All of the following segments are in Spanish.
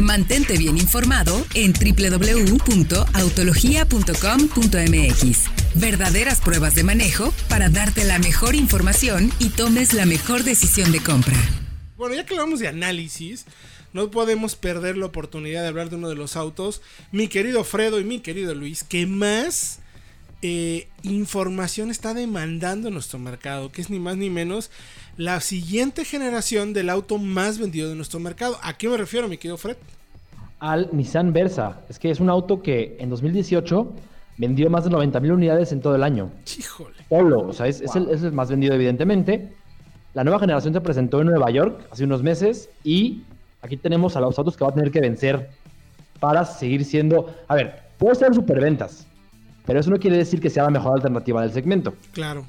Mantente bien informado en www.autologia.com.mx. Verdaderas pruebas de manejo para darte la mejor información y tomes la mejor decisión de compra. Bueno, ya que hablamos de análisis, no podemos perder la oportunidad de hablar de uno de los autos, mi querido Fredo y mi querido Luis, que más eh, información está demandando nuestro mercado, que es ni más ni menos la siguiente generación del auto más vendido de nuestro mercado. ¿A qué me refiero, mi querido Fred? Al Nissan Versa. Es que es un auto que en 2018 vendió más de 90 mil unidades en todo el año. Híjole. Solo, o sea, es, el, es el más vendido, evidentemente. La nueva generación se presentó en Nueva York hace unos meses y aquí tenemos a los autos que va a tener que vencer para seguir siendo. A ver, puede ser superventas, pero eso no quiere decir que sea la mejor alternativa del segmento. Claro.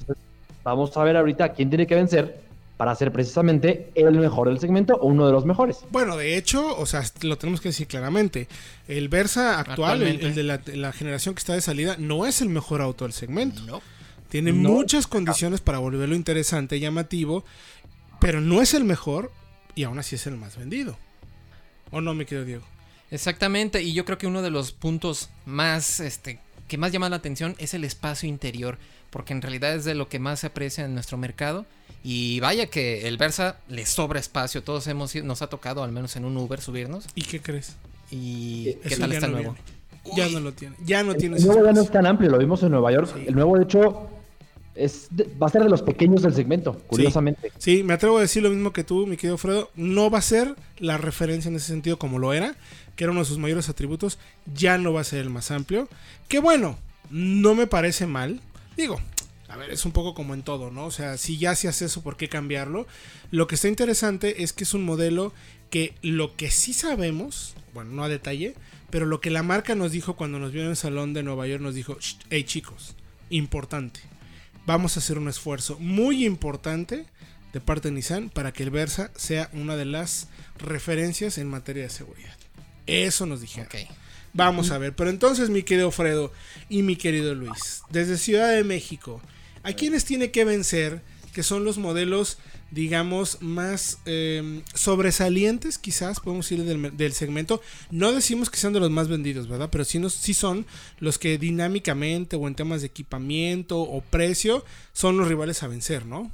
Vamos a ver ahorita quién tiene que vencer para ser precisamente el mejor del segmento o uno de los mejores. Bueno, de hecho, o sea, lo tenemos que decir claramente. El Versa actual, el, de la, generación que está de salida, no es el mejor auto del segmento. No. Tiene muchas condiciones para volverlo interesante, llamativo, pero no es el mejor y aún así es el más vendido. ¿O no, mi querido Diego? Exactamente, y yo creo que uno de los puntos más este, que más llama la atención es el espacio interior, porque en realidad es de lo que más se aprecia en nuestro mercado. Y vaya que el Versa le sobra espacio, todos hemos nos ha tocado al menos en un Uber subirnos. ¿Y qué crees? ¿Y qué tal está nuevo? Ya no lo tiene, ya no tiene. El nuevo ya no es tan amplio, lo vimos en Nueva York. El nuevo, de hecho, es va a ser de los pequeños del segmento, curiosamente. Sí. me atrevo a decir lo mismo que tú, mi querido Fredo. No va a ser la referencia en ese sentido como lo era, que era uno de sus mayores atributos. Ya no va a ser el más amplio. Que bueno, no me parece mal. Digo, a ver, es un poco como en todo, ¿no? O sea, si ya se hace eso, ¿por qué cambiarlo? Lo que está interesante es que es un modelo que lo que sí sabemos, bueno, no a detalle, pero lo que la marca nos dijo cuando nos vio en el salón de Nueva York, nos dijo, hey chicos, importante vamos a hacer un esfuerzo muy importante de parte de Nissan para que el Versa sea una de las referencias en materia de seguridad. Eso nos dijeron. Vamos a ver, pero entonces mi querido Fredo y mi querido Luis, desde Ciudad de México, ¿a quiénes tiene que vencer? Que son los modelos digamos, más em, sobresalientes, quizás, podemos decir, del, segmento. No decimos que sean de los más vendidos, ¿verdad? Pero sí, nos, sí son los que dinámicamente o en temas de equipamiento o precio son los rivales a vencer, ¿no?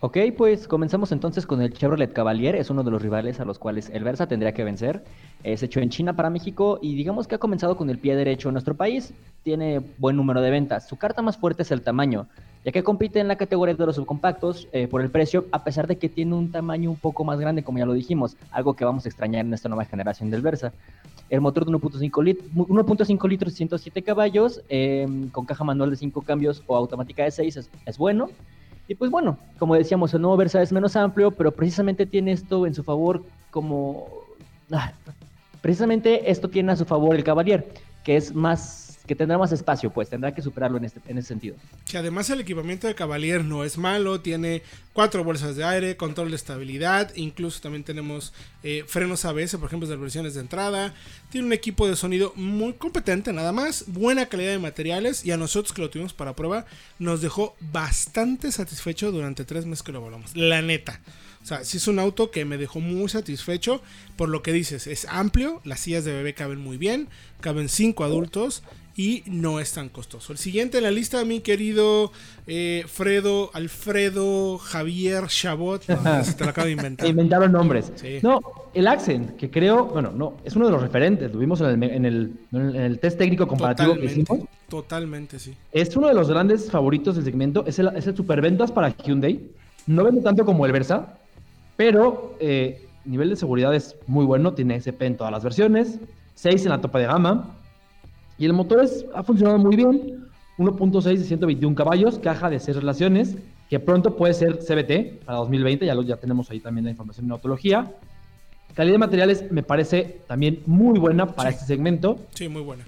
Ok, pues comenzamos entonces con el Chevrolet Cavalier, es uno de los rivales a los cuales el Versa tendría que vencer. Es hecho en China para México y digamos que ha comenzado con el pie derecho en nuestro país. Tiene buen número de ventas. Su carta más fuerte es el tamaño, ya que compite en la categoría de los subcompactos eh, por el precio, a pesar de que tiene un tamaño un poco más grande, como ya lo dijimos, algo que vamos a extrañar en esta nueva generación del Versa. El motor de 1.5 litros, litros y 107 caballos, em, con caja manual de 5 cambios o automática de 6, es bueno. Y pues bueno, como decíamos, el nuevo Versa es menos amplio, pero precisamente tiene esto en su favor como... Ah, precisamente esto tiene a su favor el Cavalier, que es más que tendrá más espacio, pues tendrá que superarlo en, este, en ese sentido. Que además el equipamiento de Cavalier no es malo, tiene cuatro bolsas de aire, control de estabilidad, incluso también tenemos eh, frenos ABS, por ejemplo, de versiones de entrada, tiene un equipo de sonido muy competente nada más, buena calidad de materiales y a nosotros que lo tuvimos para prueba nos dejó bastante satisfecho durante tres meses que lo volamos, la neta. O sea, sí es un auto que me dejó muy satisfecho por lo que dices. Es amplio, las sillas de bebé caben muy bien, caben cinco adultos y no es tan costoso. El siguiente en la lista, mi querido eh, Fredo, Alfredo, Javier, Chabot. No, se te lo acabo de inventar. Inventaron nombres. No, el Accent, que creo, bueno, no, es uno de los referentes. Lo vimos en el, en el, test técnico comparativo que hicimos. Totalmente, sí. Es uno de los grandes favoritos del segmento. Es el, es el superventas para Hyundai. No vende tanto como el Versa, pero eh, nivel de seguridad es muy bueno. Tiene SP en todas las versiones. 6 en la topa de gama y el motor es, ha funcionado muy bien. 1.6 de 121 caballos, caja de 6 relaciones, que pronto puede ser CBT para 2020, ya, lo, ya tenemos ahí también la información en autología. Calidad de materiales me parece también muy buena para este segmento. Sí, muy buena.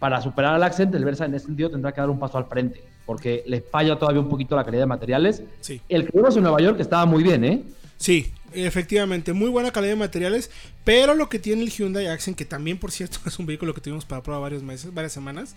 Para superar al Accent, el Versa en este sentido tendrá que dar un paso al frente, porque le falla todavía un poquito la calidad de materiales. Sí. El que vimos en Nueva York estaba muy bien, ¿eh? Sí, efectivamente, muy buena calidad de materiales, pero lo que tiene el Hyundai Accent, que también por cierto es un vehículo que tuvimos para prueba varios meses, varias semanas,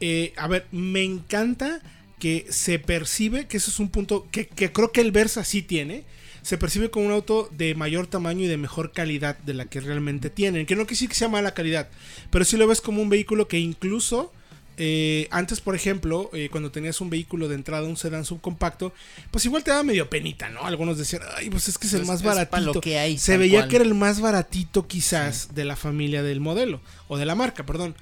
eh, a ver, me encanta que se percibe, que eso es un punto que, creo que el Versa sí tiene, se percibe como un auto de mayor tamaño y de mejor calidad de la que realmente tienen. Que no decir que sea mala calidad, pero sí lo ves como un vehículo que incluso eh, antes, por ejemplo, eh, cuando tenías un vehículo de entrada, un sedán subcompacto, pues igual te daba medio penita, ¿no? Algunos decían, ay, pues es que es el Pues más es baratito. lo que hay, Se veía cual. que era el más baratito quizás de la familia del modelo, o de la marca, perdón.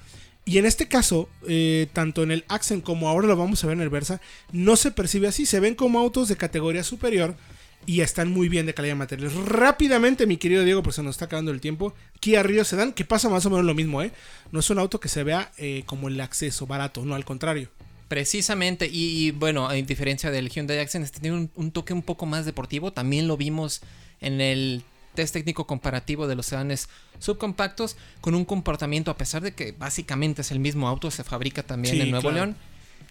Y en este caso, eh, tanto en el Accent como ahora lo vamos a ver en el Versa, no se percibe así. Se ven como autos de categoría superior y están muy bien de calidad de materiales. Rápidamente, mi querido Diego, pues se nos está acabando el tiempo. Kia Rio Sedan, que pasa más o menos lo mismo, ¿eh? No es un auto que se vea eh, como el acceso barato, no, al contrario. Precisamente, y, y, bueno, a diferencia del Hyundai Accent, este tiene un, un toque un poco más deportivo. También lo vimos en el test técnico comparativo de los sedanes subcompactos, con un comportamiento, a pesar de que básicamente es el mismo auto, se fabrica también Sí, en Nuevo claro. León,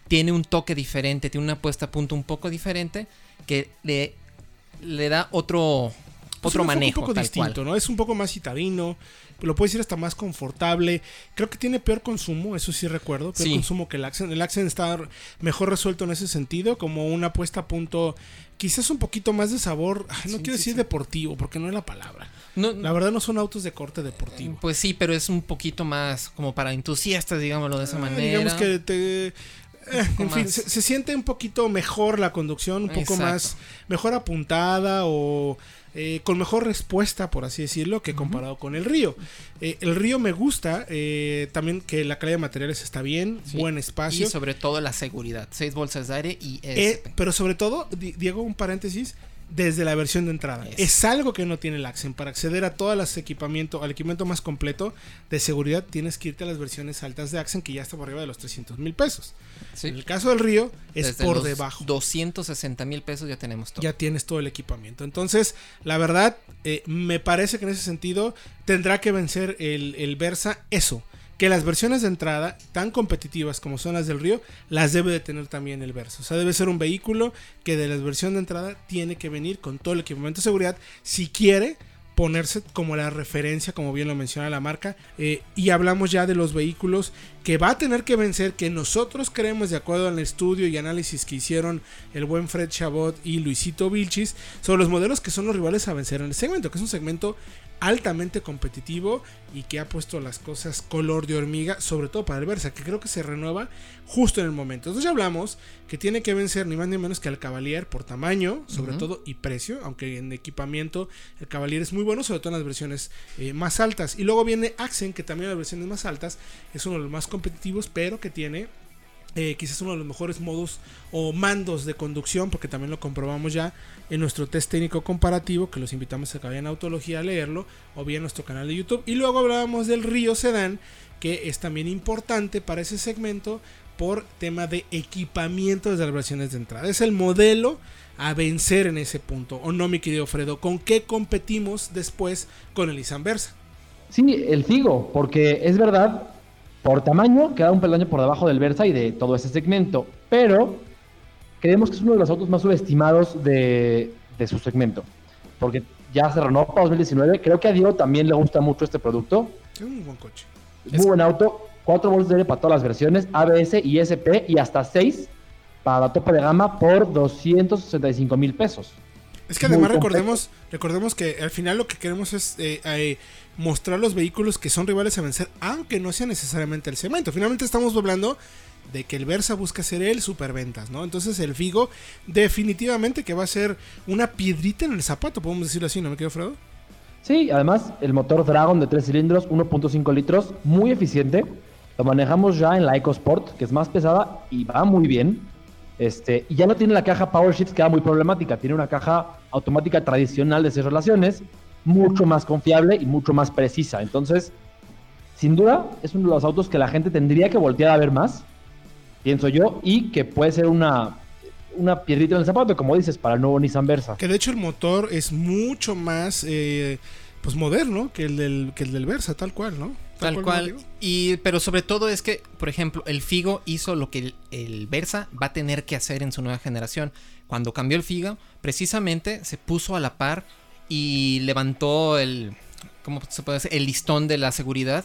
tiene un toque diferente, tiene una puesta a punto un poco diferente, que le, le da otro, Pues otro manejo. Un poco tal distinto, cual. ¿no? Es un poco más citadino. Lo puedes decir hasta más confortable. Creo que tiene peor consumo, eso sí recuerdo. Peor Sí. consumo que el Accent. El Accent está mejor resuelto en ese sentido, como una puesta a punto. Quizás un poquito más de sabor. no Sí, quiero sí, decir deportivo, porque no es la palabra. No- La verdad no son autos de corte deportivo. Pues sí, pero es un poquito más como para entusiastas, digámoslo de esa Ah, manera. Digamos que te. en fin, se, se siente un poquito mejor la conducción, un poco Exacto. más, mejor apuntada o eh, con mejor respuesta, por así decirlo, que comparado con el río. Eh, el río me gusta, eh, también que la calidad de materiales está bien, Sí. buen Y espacio. sobre todo la seguridad. Seis bolsas de aire y pero sobre todo, Di- Diego, un paréntesis, desde la versión de entrada. Es algo que no tiene el Accent. Para acceder a todo los equipamiento, al equipamiento más completo de seguridad, tienes que irte a las versiones altas de Accent, que ya está por arriba de los 300 mil pesos. Sí. En el caso del Río, es Desde por debajo. 260 mil pesos ya tenemos todo. Ya tienes todo el equipamiento. Entonces, la verdad, eh, me parece que en ese sentido tendrá que vencer el, el Versa eso. Que las versiones de entrada, tan competitivas como son las del Río, las debe de tener también el Versa. O sea, debe ser un vehículo que de la versión de entrada tiene que venir con todo el equipamiento de seguridad si quiere ponerse como la referencia, como bien lo menciona la marca. Eh, y hablamos ya de los vehículos que va a tener que vencer, que nosotros creemos, de acuerdo al estudio y análisis que hicieron el buen Fred Chabot y Luisito Vilchis, sobre los modelos que son los rivales a vencer en el segmento, que es un segmento altamente competitivo y que ha puesto las cosas color de hormiga, sobre todo para el Versa, que creo que se renueva justo en el momento. Entonces ya hablamos que tiene que vencer ni más ni menos que al Cavalier por tamaño, sobre todo, y precio, aunque en equipamiento el Cavalier es muy bueno, sobre todo en las versiones eh, más altas. Y luego viene Accent, que también en las versiones más altas es uno de los más competitivos, pero que tiene eh, quizás uno de los mejores modos o mandos de conducción, porque también lo comprobamos ya en nuestro test técnico comparativo, que los invitamos a que vayan a Autología a leerlo, o bien en nuestro canal de YouTube. Y luego hablábamos del Río Sedan, que es también importante para ese segmento por tema de equipamiento desde las versiones de entrada. Es el modelo a vencer en ese punto, ¿o no, mi querido Fredo? ¿Con qué competimos después con el Nissan Versa? Sí, el Figo, porque es verdad, por tamaño queda un peldaño por debajo del Versa y de todo ese segmento, pero creemos que es uno de los autos más subestimados de, de su segmento, porque ya se renovó para 2019, creo que a Diego también le gusta mucho este producto, Es un buen coche. es muy buen auto, cuatro bolsas de aire para todas las versiones, ABS y SP y hasta seis para la tope de gama por 265 mil pesos. Es que además recordemos, recordemos que al final lo que queremos es eh, eh, mostrar los vehículos que son rivales a vencer, aunque no sea necesariamente el segmento. Finalmente estamos hablando de que el Versa busca ser el superventas, ¿no? Entonces el Figo definitivamente que va a ser una piedrita en el zapato, podemos decirlo así, ¿no me quedo Fredo? Sí, además el motor Dragon de 3 cilindros, 1.5 litros, muy eficiente. Lo manejamos ya en la EcoSport, que es más pesada y va muy bien. Este, y ya no tiene la caja Power Shifts, que era muy problemática. Tiene una caja automática tradicional de seis relaciones, mucho más confiable y mucho más precisa. Entonces, sin duda, es uno de los autos que la gente tendría que voltear a ver más, pienso yo, y que puede ser una, una piedrita en el zapato, como dices, para el nuevo Nissan Versa. Que de hecho el motor es mucho más eh, pues moderno que el del, que el del Versa, tal cual, ¿no? Tal ¿no, cual. Y, pero sobre todo es que, por ejemplo, el Figo hizo lo que el, el Versa va a tener que hacer en su nueva generación. Cuando cambió el Figo, precisamente se puso a la par y levantó el, ¿cómo se puede decir? El listón de la seguridad,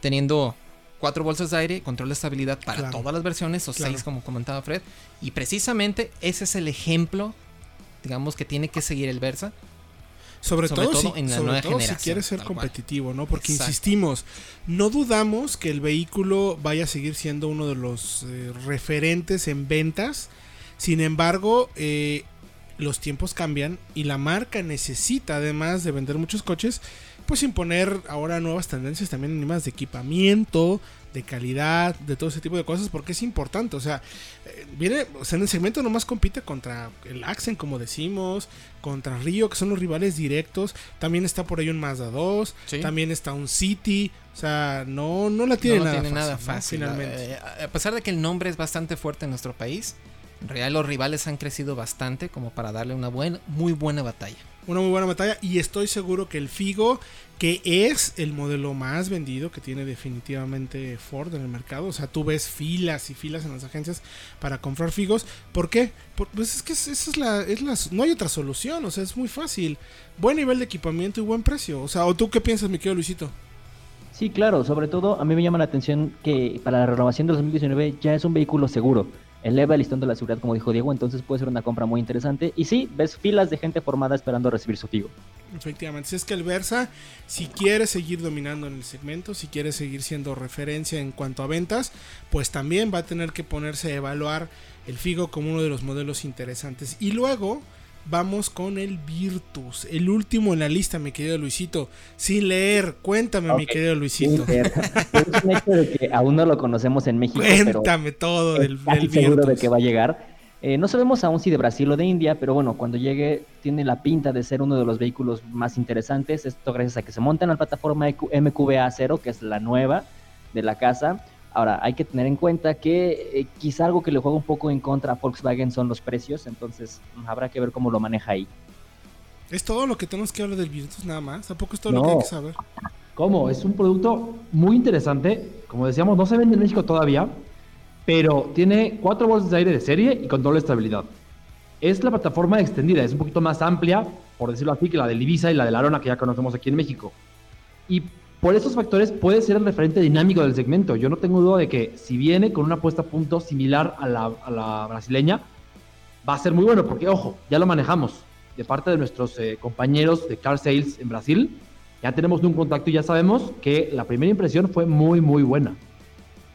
teniendo cuatro bolsas de aire, control de estabilidad para Claro. todas las versiones, o Claro. seis como comentaba Fred. Y precisamente ese es el ejemplo digamos que tiene que seguir el Versa. Sobre, Sobre todo, todo si, en la sobre nueva todo si quieres ser cual. competitivo, ¿no? Porque Exacto. insistimos, no dudamos que el vehículo vaya a seguir siendo uno de los eh, referentes en ventas. Sin embargo, eh, los tiempos cambian y la marca necesita, además de vender muchos coches, pues imponer ahora nuevas tendencias también en temas de equipamiento, de calidad, de todo ese tipo de cosas, porque es importante. O sea, eh, viene, o sea, en el segmento nomás compite contra el Accent, como decimos, contra Río, que son los rivales directos. También está por ahí un Mazda 2, Sí. también está un City. O sea, no, no la tiene, no nada, tiene fácil, nada ¿no? fácil. Finalmente. Eh, a pesar de que el nombre es bastante fuerte en nuestro país, en realidad los rivales han crecido bastante como para darle una buena, muy buena batalla. Una muy buena batalla y estoy seguro que el Figo, que es el modelo más vendido que tiene definitivamente Ford en el mercado, o sea, tú ves filas y filas en las agencias para comprar Figos. ¿Por qué? Por- pues es que es- esa es la, es la, no hay otra solución, o sea, es muy fácil. Buen nivel de equipamiento y buen precio. O sea, ¿o tú qué piensas, mi querido Luisito? Sí, claro, sobre todo a mí me llama la atención que para la renovación del 2019 ya es un vehículo seguro. El listón de la seguridad, como dijo Diego, entonces puede ser una compra muy interesante. Y sí, ves filas de gente formada esperando recibir su Figo. Efectivamente, si es que el Versa, si quiere seguir dominando en el segmento, si quiere seguir siendo referencia en cuanto a ventas, pues también va a tener que ponerse a evaluar el Figo como uno de los modelos interesantes. Y luego vamos con el Virtus, el último en la lista, mi querido Luisito. Sin leer, cuéntame, mi querido Luisito. Inter. es un hecho de que aún no lo conocemos en México, pero Cuéntame todo del, del seguro de que va a llegar. Eh, no sabemos aún si de Brasil o de India, pero bueno, cuando llegue tiene la pinta de ser uno de los vehículos más interesantes. Esto gracias a que se monta en la plataforma EQ MQBA 0, que es la nueva de la casa. Ahora, hay que tener en cuenta que eh, quizá algo que le juega un poco en contra a Volkswagen son los precios, entonces mm, habrá que ver cómo lo maneja ahí. Es todo lo que tenemos que hablar del Virtus, nada más. Tampoco es todo No. lo que hay que saber. ¿Cómo? Es un producto muy interesante. Como decíamos, no se vende en México todavía, pero tiene cuatro bolsas de aire de serie y control de estabilidad. Es la plataforma extendida, es un poquito más amplia, por decirlo así, que la del Ibiza y la de la Arona que ya conocemos aquí en México. Y por esos factores puede ser el referente dinámico del segmento. Yo no tengo duda de que si viene con una puesta a punto similar a la, a la brasileña, va a ser muy bueno, porque ojo, ya lo manejamos de parte de nuestros eh, compañeros de Car Sales en Brasil. Ya tenemos un contacto y ya sabemos que la primera impresión fue muy, muy buena.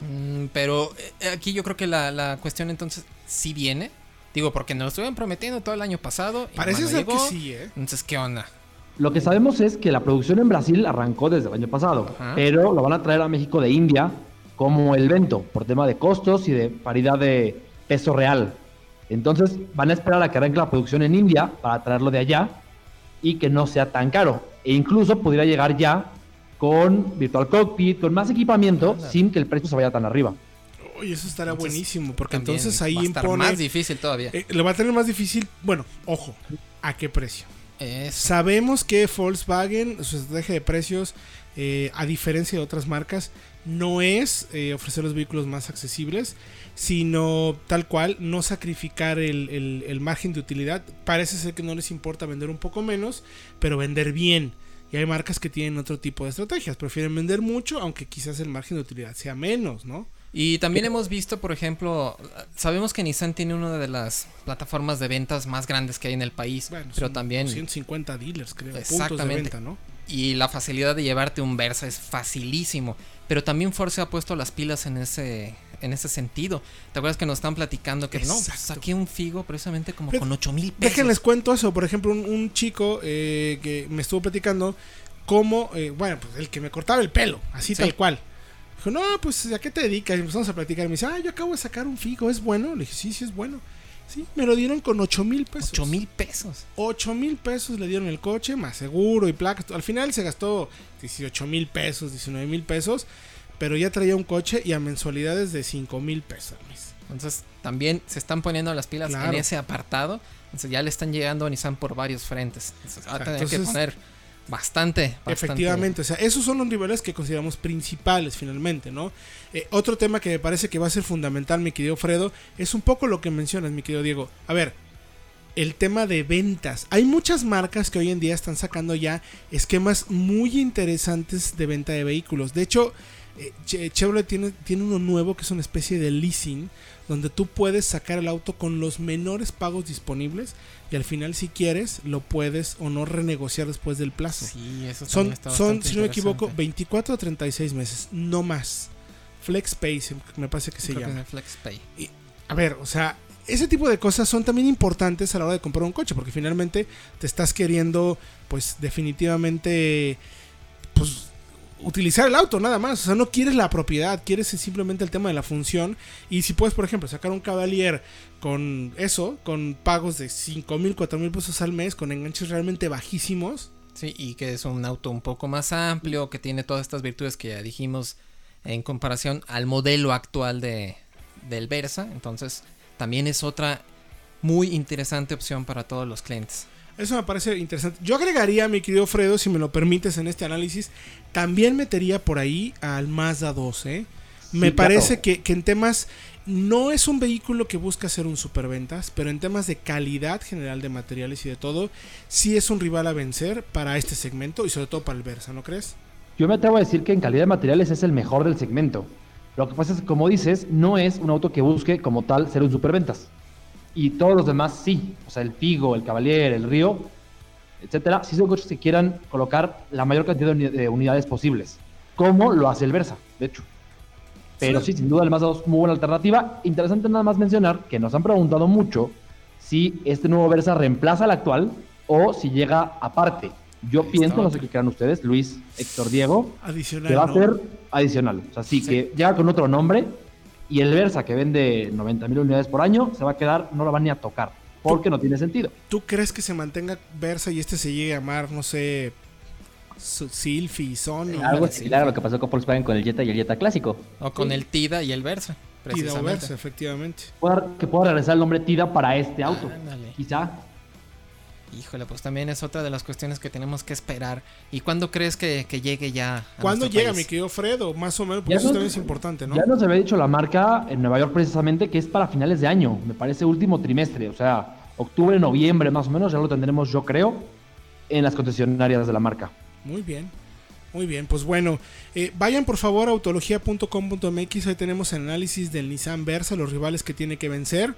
Mm, pero eh, aquí yo creo que la, la cuestión entonces sí viene. Digo, porque nos lo estuvieron prometiendo todo el año pasado. y Parece ser que sí, ¿eh? Entonces, ¿qué onda? Lo que sabemos es que la producción en Brasil arrancó desde el año pasado, Ajá. pero lo van a traer a México de India como el vento, por tema de costos y de paridad de peso real. Entonces van a esperar a que arranque la producción en India para traerlo de allá y que no sea tan caro. E incluso pudiera llegar ya con Virtual Cockpit, con más equipamiento, Anda. sin que el precio se vaya tan arriba. Uy, eso estará Entonces, buenísimo, porque entonces ahí va a estar impone... más difícil todavía. Eh, lo va a tener más difícil. Bueno, ojo, ¿a qué precio? Sabemos que Volkswagen, su estrategia de precios, eh, a diferencia de otras marcas, no es eh, ofrecer los vehículos más accesibles, sino tal cual, no sacrificar el margen de utilidad. Parece ser que no les importa vender un poco menos, pero vender bien. Y hay marcas que tienen otro tipo de estrategias. Prefieren vender mucho, aunque quizás el margen de utilidad sea menos, ¿no? Y también hemos visto, por ejemplo, sabemos que Nissan tiene una de las plataformas de ventas más grandes que hay en el país, Bueno, pero también 150 dealers, creo, puntos de Exactamente. venta, ¿no? y la facilidad de llevarte un Versa es facilísimo, pero también Ford se ha puesto las pilas en ese en ese sentido. ¿Te acuerdas que nos están platicando que no, pues, saqué un Figo precisamente como Pero con 8 mil pesos? Déjenles cuento eso. Por ejemplo, un, un chico eh, que me estuvo platicando cómo, eh, bueno, pues el que me cortaba el pelo, así Sí. tal cual. Dijo, no, pues ¿a qué te dedicas? Y empezamos a platicar. Y me dice, ah, yo acabo de sacar un figo, ¿es bueno? Le dije, sí, sí, es bueno. Sí, me lo dieron con 8 mil pesos. 8 mil pesos. 8 mil pesos le dieron el coche, más seguro y placas. Al final se gastó 18 mil pesos, 19 mil pesos. Pero ya traía un coche y a mensualidades de 5 mil pesos al mes. Entonces también se están poniendo las pilas Claro. en ese apartado. Entonces ya le están llegando a Nissan por varios frentes. Entonces va a tener que poner bastante. Efectivamente, o sea, esos son los niveles que consideramos principales finalmente, ¿no? Eh, otro tema que me parece que va a ser fundamental, mi querido Fredo, es un poco lo que mencionas, mi querido Diego. A ver, el tema de ventas. Hay muchas marcas que hoy en día están sacando ya esquemas muy interesantes de venta de vehículos. De hecho, eh, Che- Chevrolet tiene, tiene uno nuevo que es una especie de leasing, donde tú puedes sacar el auto con los menores pagos disponibles y al final si quieres lo puedes o no renegociar después del plazo. Sí, eso Son, está son si no me equivoco, interesante. 24 o 36 meses, no más. FlexPay me parece que se Creo llama. FlexPay. A ver, o sea, ese tipo de cosas son también importantes a la hora de comprar un coche, porque finalmente te estás queriendo, pues definitivamente, utilizar el auto nada más. O sea, no quieres la propiedad, quieres simplemente el tema de la función. Y si puedes, por ejemplo, sacar un Cavalier con eso, con pagos de 5 mil, 4 mil pesos al mes, con enganches realmente bajísimos. Sí, y que es un auto un poco más amplio, que tiene todas estas virtudes que ya dijimos en comparación al modelo actual de, del Versa. Entonces, también es otra muy interesante opción para todos los clientes. Eso me parece interesante. Yo agregaría, mi querido Fredo, si me lo permites en este análisis, también metería por ahí al Mazda 2. ¿eh? Me parece que, que en temas, no es un vehículo que busca ser un superventas, pero en temas de calidad general de materiales y de todo, sí es un rival a vencer para este segmento y sobre todo para el Versa, ¿no crees? Yo me atrevo a decir que en calidad de materiales es el mejor del segmento. Lo que pasa es que, como dices, no es un auto que busque como tal ser un superventas. Y todos los demás sí. O sea, el Figo, el Cavalier, el Río, etcétera, sí son coches que quieran colocar la mayor cantidad de, uni- de unidades posibles. Como lo hace el Versa, de hecho. Pero Sí. sí, sin duda el Mazda 2 es muy buena alternativa. Interesante nada más mencionar que nos han preguntado mucho si este nuevo Versa reemplaza al actual o si llega aparte. Yo Ahí pienso, no sé qué crean ustedes, Luis, Héctor, Diego, Adicional. que va a ¿no? ser adicional. O sea, sí, Sí. que llega con otro nombre y el Versa que vende 90 mil unidades por año se va a quedar, no lo van ni a tocar, porque no tiene sentido. ¿Tú crees que se mantenga Versa y este se llegue a llamar, no sé, Silfi, Sony, Algo sí. similar a lo que pasó con Volkswagen con el Jetta y el Jetta clásico. O con el TIDA y el Versa, Tida o precisamente. Versa, efectivamente? Que pueda regresar el nombre Tida para este auto. Quizá. Híjole, pues también es otra de las cuestiones que tenemos que esperar. ¿Y cuándo crees que, que llegue ya? a ¿Cuándo llega, país? mi querido Fredo? Más o menos, porque Ya eso no- también es importante, ¿no? Ya nos había dicho la marca en Nueva York precisamente que es para finales de año, me parece último trimestre, o sea, octubre, noviembre más o menos, ya lo tendremos yo creo en las concesionarias de la marca. Muy bien. Muy bien, pues bueno, eh, vayan por favor a autología.com.mx, ahí tenemos el análisis del Nissan Versa, los rivales que tiene que vencer.